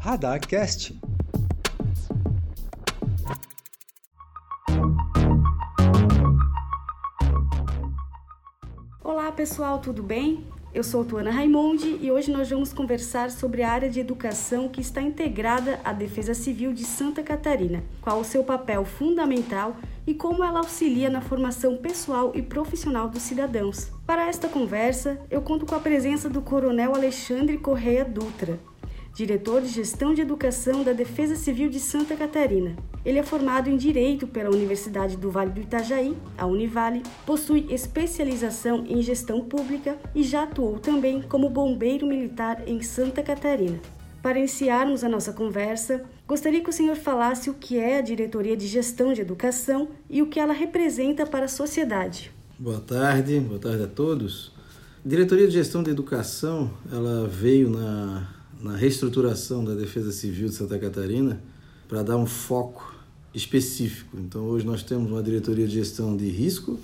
Radarcast. Olá pessoal, tudo bem? Eu sou Tuana Raimundi e hoje nós vamos conversar sobre a área de educação que está integrada à Defesa Civil de Santa Catarina, qual o seu papel fundamental e como ela auxilia na formação pessoal e profissional dos cidadãos. Para esta conversa, eu conto com a presença do Coronel Alexandre Correia Dutra, diretor de Gestão de Educação da Defesa Civil de Santa Catarina. Ele é formado em Direito pela Universidade do Vale do Itajaí, a Univale, possui especialização em Gestão Pública e já atuou também como bombeiro militar em Santa Catarina. Para iniciarmos a nossa conversa, gostaria que o senhor falasse o que é a Diretoria de Gestão de Educação e o que ela representa para a sociedade. Boa tarde, boa tarde a todos. A Diretoria de Gestão de Educação, ela veio na, na reestruturação da Defesa Civil de Santa Catarina para dar um foco específico. Então, hoje nós temos uma diretoria de gestão de risco,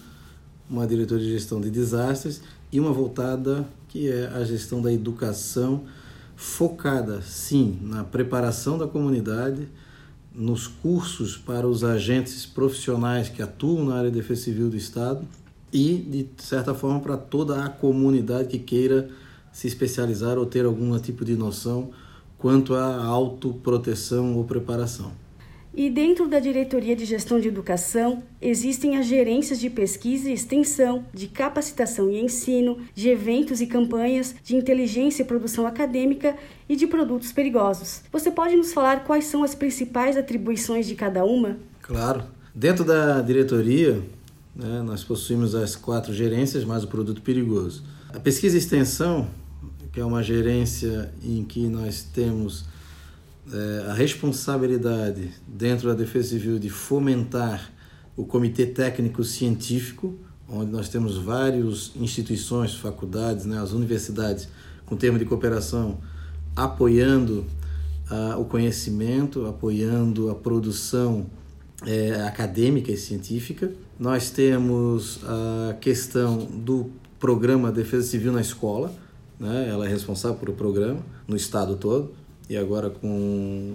uma diretoria de gestão de desastres e uma voltada que é a gestão da educação, focada sim na preparação da comunidade, nos cursos para os agentes profissionais que atuam na área de defesa civil do Estado e, de certa forma, para toda a comunidade que queira se especializar ou ter algum tipo de noção quanto à autoproteção ou preparação. E dentro da Diretoria de Gestão de Educação, existem as gerências de pesquisa e extensão, de capacitação e ensino, de eventos e campanhas, de inteligência e produção acadêmica e de produtos perigosos. Você pode nos falar quais são as principais atribuições de cada uma? Claro. Dentro da diretoria, né, nós possuímos as quatro gerências mais o produto perigoso. A pesquisa e extensão que é uma gerência em que nós temos é, a responsabilidade dentro da Defesa Civil de fomentar o Comitê Técnico Científico, onde nós temos várias instituições, faculdades, né, as universidades, com termo de cooperação, apoiando ah, o conhecimento, apoiando a produção é, acadêmica e científica. Nós temos a questão do programa Defesa Civil na escola, né? ela é responsável o programa no estado todo, e agora com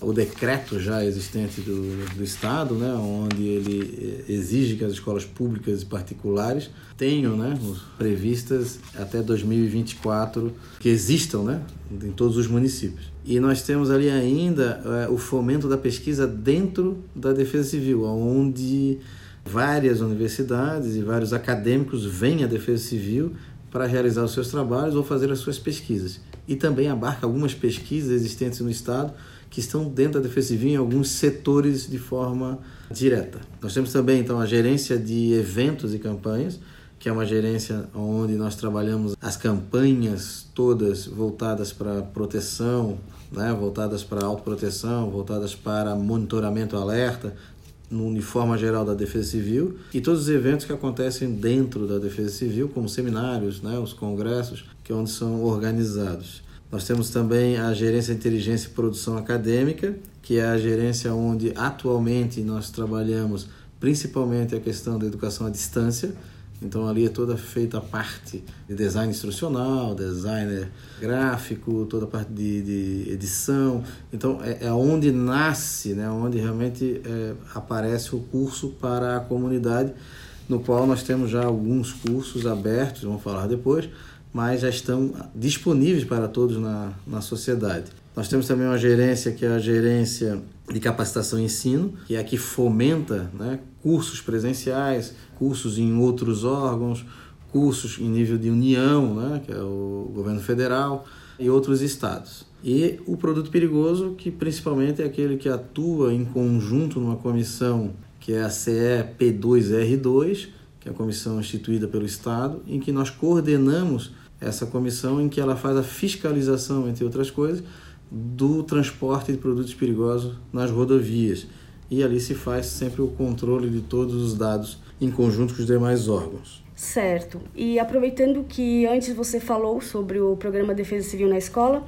o decreto já existente do, do Estado, né, onde ele exige que as escolas públicas e particulares tenham né, previstas até 2024 que existam né, em todos os municípios. E nós temos ali ainda é, o fomento da pesquisa dentro da Defesa Civil, onde várias universidades e vários acadêmicos vêm à Defesa Civil para realizar os seus trabalhos ou fazer as suas pesquisas. E também abarca algumas pesquisas existentes no Estado que estão dentro da Defesa Civil em alguns setores de forma direta. Nós temos também então a gerência de eventos e campanhas, que é uma gerência onde nós trabalhamos as campanhas todas voltadas para proteção, né, voltadas para autoproteção, voltadas para monitoramento alerta, no uniforme geral da Defesa Civil e todos os eventos que acontecem dentro da Defesa Civil, como seminários, né, os congressos, que é onde são organizados. Nós temos também a gerência inteligência e produção acadêmica, que é a gerência onde atualmente nós trabalhamos principalmente a questão da educação à distância, então ali é toda feita a parte de design instrucional, designer gráfico, toda a parte de, de edição. Então é, é onde nasce, né, onde realmente é, aparece o curso para a comunidade, no qual nós temos já alguns cursos abertos, vamos falar depois, mas já estão disponíveis para todos na, na sociedade. Nós temos também uma gerência que é a gerência de capacitação e ensino, que é a que fomenta né, cursos presenciais, cursos em outros órgãos, cursos em nível de união, né, que é o governo federal, e outros estados. E o produto perigoso, que principalmente é aquele que atua em conjunto numa comissão que é a CEP2R2, que é a comissão instituída pelo Estado, em que nós coordenamos essa comissão, em que ela faz a fiscalização, entre outras coisas, do transporte de produtos perigosos nas rodovias. E ali se faz sempre o controle de todos os dados em conjunto com os demais órgãos. Certo. E aproveitando que antes você falou sobre o programa Defesa Civil na Escola,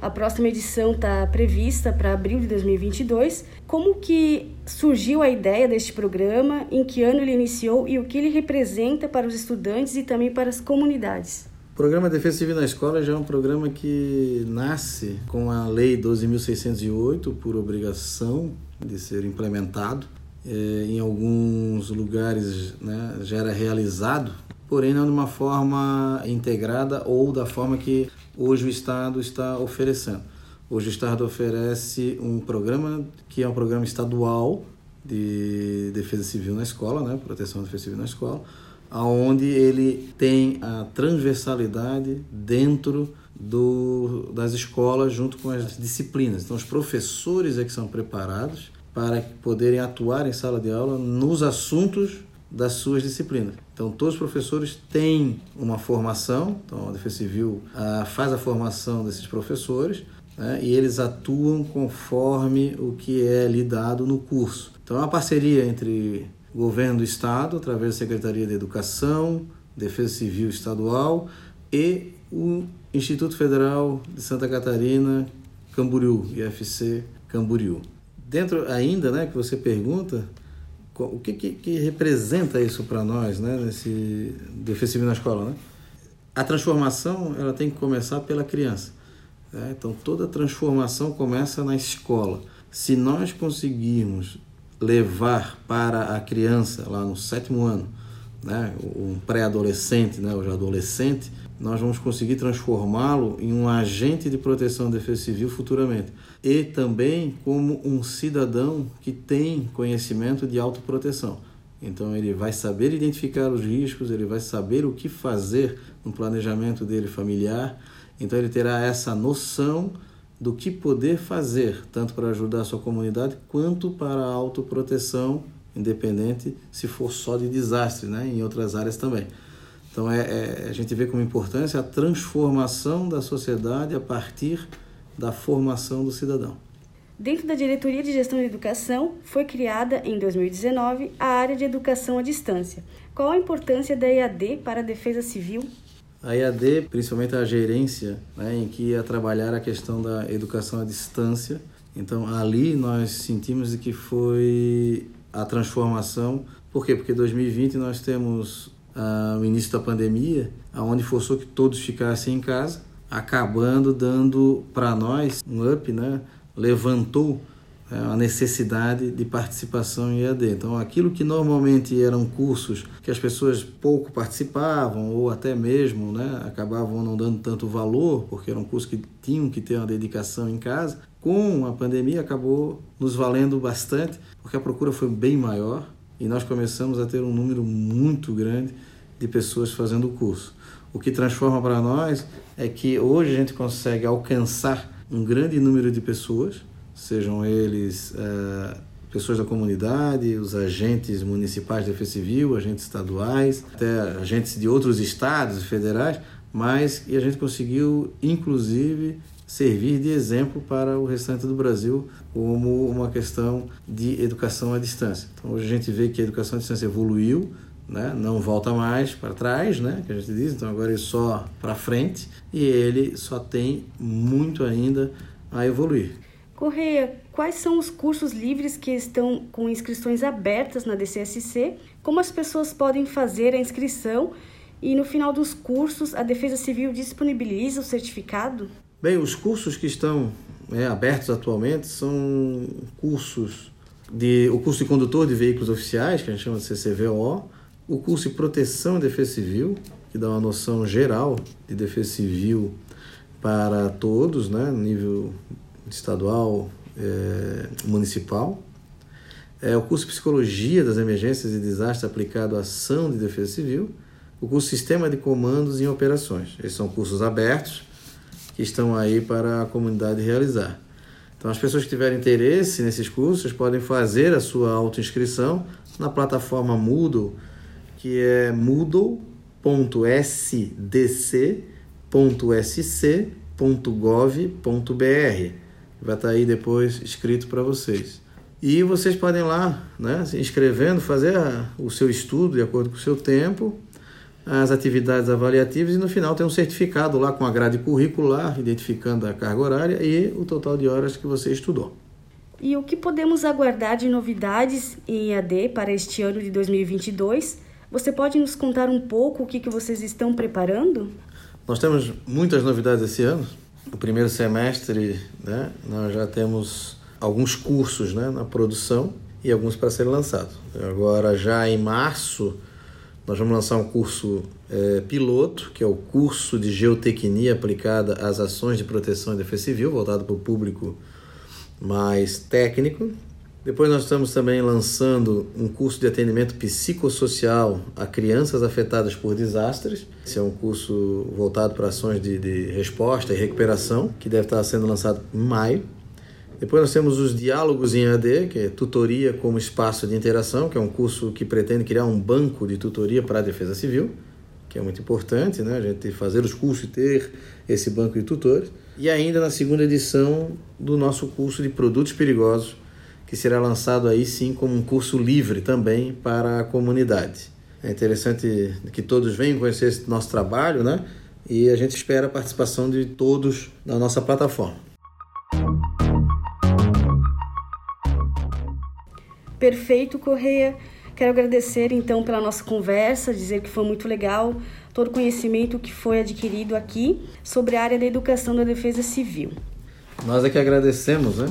a próxima edição está prevista para abril de 2022. Como que surgiu a ideia deste programa? Em que ano ele iniciou e o que ele representa para os estudantes e também para as comunidades? Programa Defesa Civil na Escola já é um programa que nasce com a Lei 12.608 por obrigação de ser implementado. É, em alguns lugares né, já era realizado, porém não de uma forma integrada ou da forma que hoje o Estado está oferecendo. Hoje o Estado oferece um programa que é um programa estadual de defesa civil na escola, né, proteção da defesa civil na escola, aonde ele tem a transversalidade dentro do, das escolas junto com as disciplinas. Então, os professores é que são preparados para poderem atuar em sala de aula nos assuntos das suas disciplinas. Então, todos os professores têm uma formação, então a Defesa Civil ah, faz a formação desses professores né, e eles atuam conforme o que é lhe dado no curso. Então, é uma parceria entre governo do estado, através da Secretaria de Educação, Defesa Civil Estadual e o Instituto Federal de Santa Catarina, Camboriú, IFC Camboriú. Dentro ainda, né, que você pergunta, o que, que, que representa isso para nós, né, nesse Defesa Civil na escola, né? A transformação, ela tem que começar pela criança. Né? Então, toda transformação começa na escola. Se nós conseguirmos levar para a criança lá no sétimo ano, né, um pré-adolescente, né, ou já adolescente, nós vamos conseguir transformá-lo em um agente de proteção de defesa civil futuramente. E também como um cidadão que tem conhecimento de autoproteção. Então ele vai saber identificar os riscos, ele vai saber o que fazer no planejamento dele familiar. Então ele terá essa noção do que poder fazer, tanto para ajudar a sua comunidade quanto para a autoproteção, independente se for só de desastre, né? em outras áreas também. Então é, é, a gente vê como importância a transformação da sociedade a partir da formação do cidadão. Dentro da Diretoria de Gestão de Educação, foi criada em 2019 a área de Educação à Distância. Qual a importância da EAD para a defesa civil a EAD, principalmente a gerência, né, em que ia trabalhar a questão da educação à distância. Então, ali nós sentimos que foi a transformação. Por quê? Porque em 2020 nós temos ah, o início da pandemia, onde forçou que todos ficassem em casa, acabando dando para nós um up, né? levantou a necessidade de participação em EAD. Então, aquilo que normalmente eram cursos que as pessoas pouco participavam ou até mesmo né, acabavam não dando tanto valor, porque eram cursos que tinham que ter uma dedicação em casa, com a pandemia acabou nos valendo bastante, porque a procura foi bem maior e nós começamos a ter um número muito grande de pessoas fazendo o curso. O que transforma para nós é que hoje a gente consegue alcançar um grande número de pessoas sejam eles é, pessoas da comunidade, os agentes municipais de defesa civil, agentes estaduais, até agentes de outros estados e federais, mas e a gente conseguiu, inclusive, servir de exemplo para o restante do Brasil como uma questão de educação à distância. Então, hoje a gente vê que a educação à distância evoluiu, né? não volta mais para trás, né? que a gente diz, então agora é só para frente e ele só tem muito ainda a evoluir. Correia, quais são os cursos livres que estão com inscrições abertas na DCSC? Como as pessoas podem fazer a inscrição? E no final dos cursos, a Defesa Civil disponibiliza o certificado? Bem, os cursos que estão é, abertos atualmente são cursos de o curso de condutor de veículos oficiais, que a gente chama de CCVO, o curso de proteção e defesa civil, que dá uma noção geral de defesa civil para todos, né, nível estadual, é, municipal. É, o curso Psicologia das Emergências e Desastres aplicado à ação de defesa civil. O curso Sistema de Comandos em Operações. Esses são cursos abertos que estão aí para a comunidade realizar. Então, as pessoas que tiverem interesse nesses cursos podem fazer a sua autoinscrição na plataforma Moodle, que é moodle.sdc.sc.gov.br vai estar tá aí depois escrito para vocês. E vocês podem lá, né, se inscrevendo, fazer a, o seu estudo de acordo com o seu tempo, as atividades avaliativas e no final tem um certificado lá com a grade curricular, identificando a carga horária e o total de horas que você estudou. E o que podemos aguardar de novidades em EAD para este ano de 2022? Você pode nos contar um pouco o que, que vocês estão preparando? Nós temos muitas novidades esse ano. O primeiro semestre, né, nós já temos alguns cursos né, na produção e alguns para serem lançados. Agora, já em março, nós vamos lançar um curso é, piloto, que é o curso de geotecnia aplicada às ações de proteção e defesa civil, voltado para o público mais técnico. Depois nós estamos também lançando um curso de atendimento psicossocial a crianças afetadas por desastres. Esse é um curso voltado para ações de, de resposta e recuperação, que deve estar sendo lançado em maio. Depois nós temos os diálogos em AD, que é tutoria como espaço de interação, que é um curso que pretende criar um banco de tutoria para a defesa civil, que é muito importante, né? A gente fazer os cursos e ter esse banco de tutores. E ainda na segunda edição do nosso curso de produtos perigosos, que será lançado aí sim como um curso livre também para a comunidade. É interessante que todos venham conhecer esse nosso trabalho, né? E a gente espera a participação de todos na nossa plataforma. Perfeito, Correia. Quero agradecer então pela nossa conversa, dizer que foi muito legal todo o conhecimento que foi adquirido aqui sobre a área da educação da defesa civil. Nós é que agradecemos, né?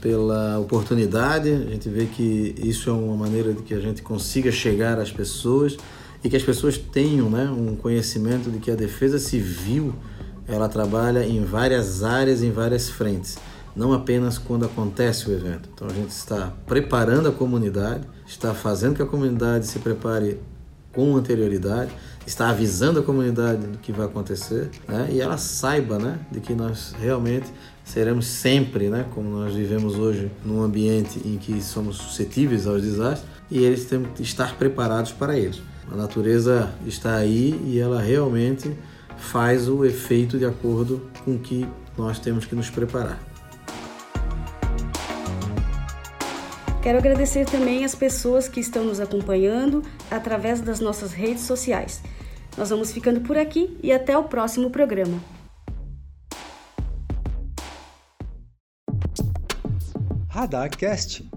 Pela oportunidade, a gente vê que isso é uma maneira de que a gente consiga chegar às pessoas e que as pessoas tenham né, um conhecimento de que a defesa civil ela trabalha em várias áreas, em várias frentes não apenas quando acontece o evento. Então a gente está preparando a comunidade, está fazendo que a comunidade se prepare com anterioridade, está avisando a comunidade do que vai acontecer, né? E ela saiba, né, de que nós realmente seremos sempre, né, como nós vivemos hoje, num ambiente em que somos suscetíveis aos desastres, e eles têm que estar preparados para eles. A natureza está aí e ela realmente faz o efeito de acordo com que nós temos que nos preparar. Quero agradecer também as pessoas que estão nos acompanhando através das nossas redes sociais. Nós vamos ficando por aqui e até o próximo programa. Radarcast